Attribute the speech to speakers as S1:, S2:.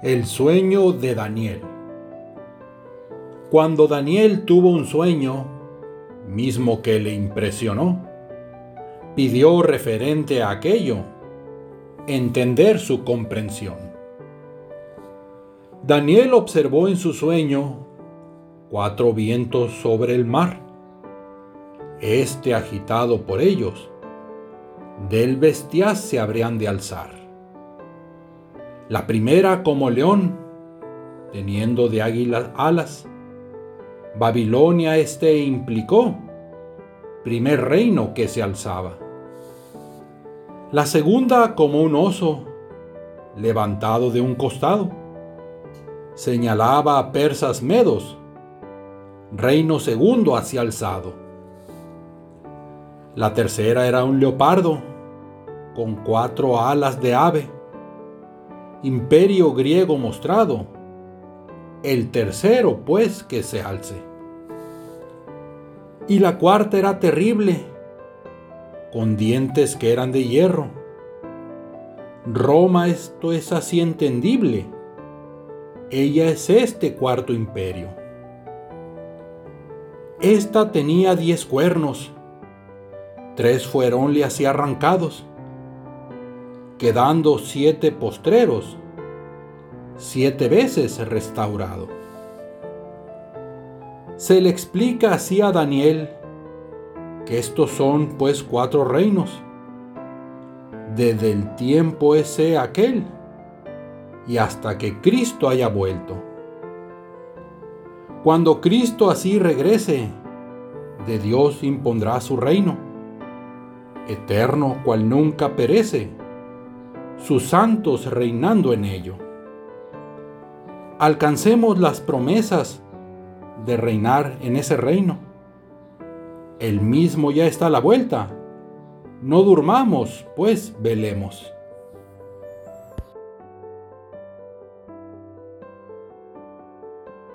S1: El sueño de Daniel. Cuando Daniel tuvo un sueño, mismo que le impresionó, pidió referente a aquello, entender su comprensión. Daniel observó en su sueño cuatro vientos sobre el mar, este agitado por ellos, del bestias se habrían de alzar la primera como león, teniendo de águilas alas. Babilonia este implicó, primer reino que se alzaba. La segunda como un oso, levantado de un costado. Señalaba a persas medos, reino segundo hacia alzado. La tercera era un leopardo, con cuatro alas de ave imperio griego mostrado, el tercero pues que se alce. Y la cuarta era terrible, con dientes que eran de hierro. Roma esto es así entendible. Ella es este cuarto imperio. Esta tenía diez cuernos, tres fueronle así arrancados quedando siete postreros, siete veces restaurado. Se le explica así a Daniel que estos son pues cuatro reinos, desde el tiempo ese aquel y hasta que Cristo haya vuelto. Cuando Cristo así regrese, de Dios impondrá su reino, eterno cual nunca perece sus santos reinando en ello. Alcancemos las promesas de reinar en ese reino. El mismo ya está a la vuelta. No durmamos, pues velemos.